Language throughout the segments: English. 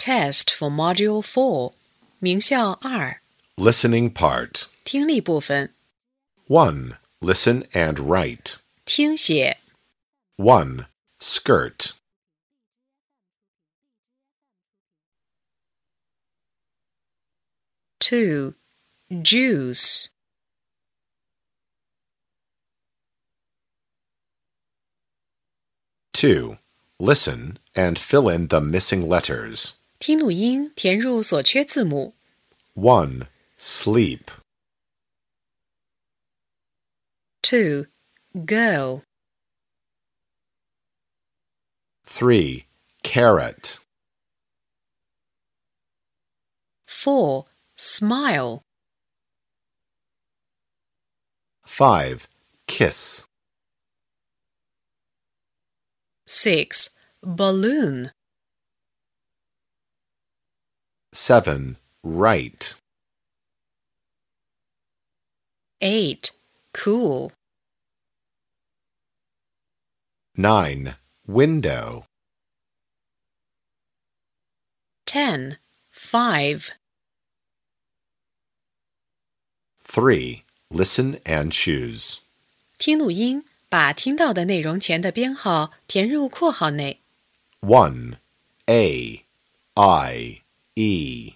Test for Module Four，名校二， Listening part. 听力部分， 1. Listen and write. 听写。 1. Skirt. Two, juice. Two. Listen and fill in the missing letters. 听录音，填入所缺字母。 1. Sleep. Two, girl. 3. Carrot. Four, smile. 5. Kiss. Six, balloon. 7. Write. Eight, cool. 9. Window. Ten, five. 3. Listen and choose. 听录音，把听到的内容前的编号填入括号内。 1. A. I. E.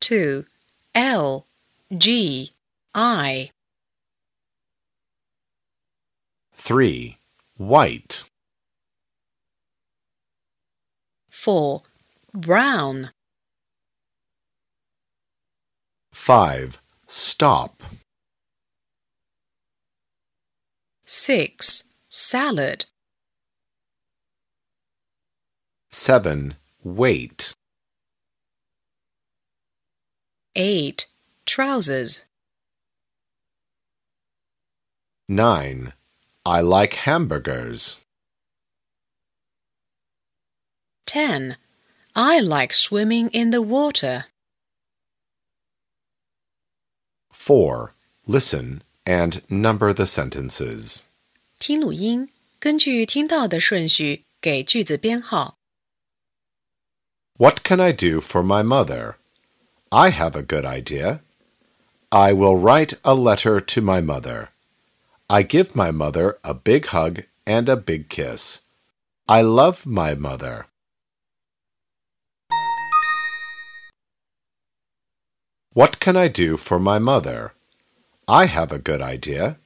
Two, L, G, I. 3. White. Four, brown. 5. Stop. Six, salad. 7. Wait. Eight, trousers. 9. I like hamburgers. Ten, I like swimming in the water. 4. Listen and number the sentences. 听录音，根据听到的顺序给句子编号。 What can I do for my mother? I have a good idea. I will write a letter to my mother. I give my mother a big hug and a big kiss. I love my mother. What can I do for my mother? I have a good idea.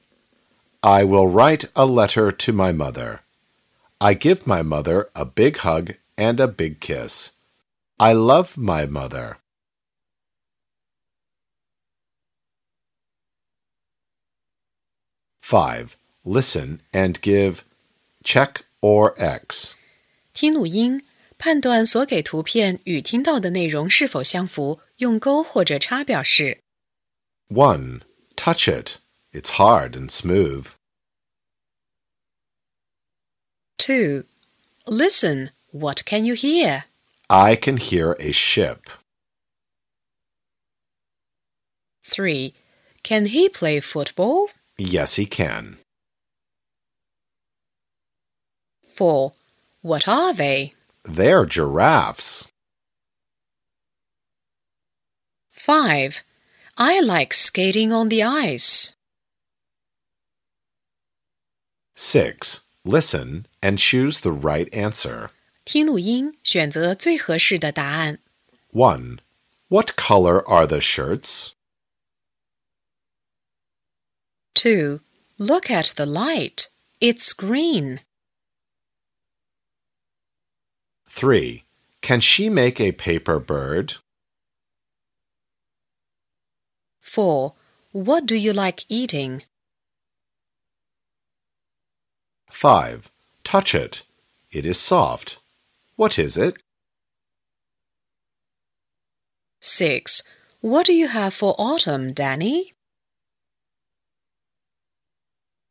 I will write a letter to my mother. I give my mother a big hug and a big kiss. I love my mother. Five. Listen and give check or X. 听录音，判断所给图片与听到的内容是否相符，用勾或者叉表示。 One. Touch it. It's hard and smooth. Two, listen. What can you hear? I can hear a ship. Three, can he play football? Yes, he can. Four, what are they? They're giraffes. Five, I like skating on the ice. Six. Listen and choose the right answer. 听录音，选择最合适的答案。 1. What color are the shirts? Two, look at the light. It's green. 3. Can she make a paper bird? Four, what do you like eating? 5. Touch it. It is soft. What is it? Six, what do you have for autumn, Danny?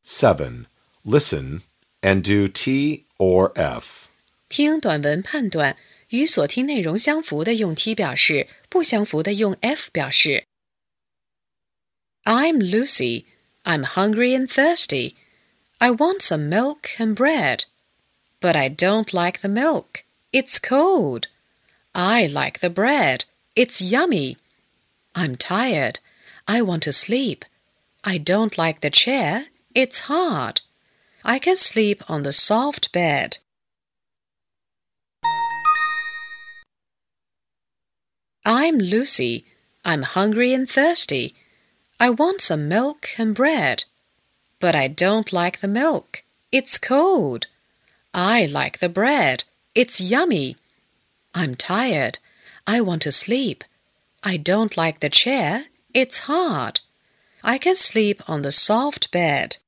7. Listen and do T or F. 听短文判断，与所听内容相符的用 T 表示，不相符的用 F 表示。I'm Lucy. I'm hungry and thirsty. I want some milk and bread. But I don't like the milk. It's cold. I like the bread. It's yummy. I'm tired. I want to sleep. I don't like the chair. It's hard. I can sleep on the soft bed. I'm Lucy. I'm hungry and thirsty. I want some milk and bread. But I don't like the milk. It's cold. I like the bread. It's yummy. I'm tired. I want to sleep. I don't like the chair. It's hard. I can sleep on the soft bed.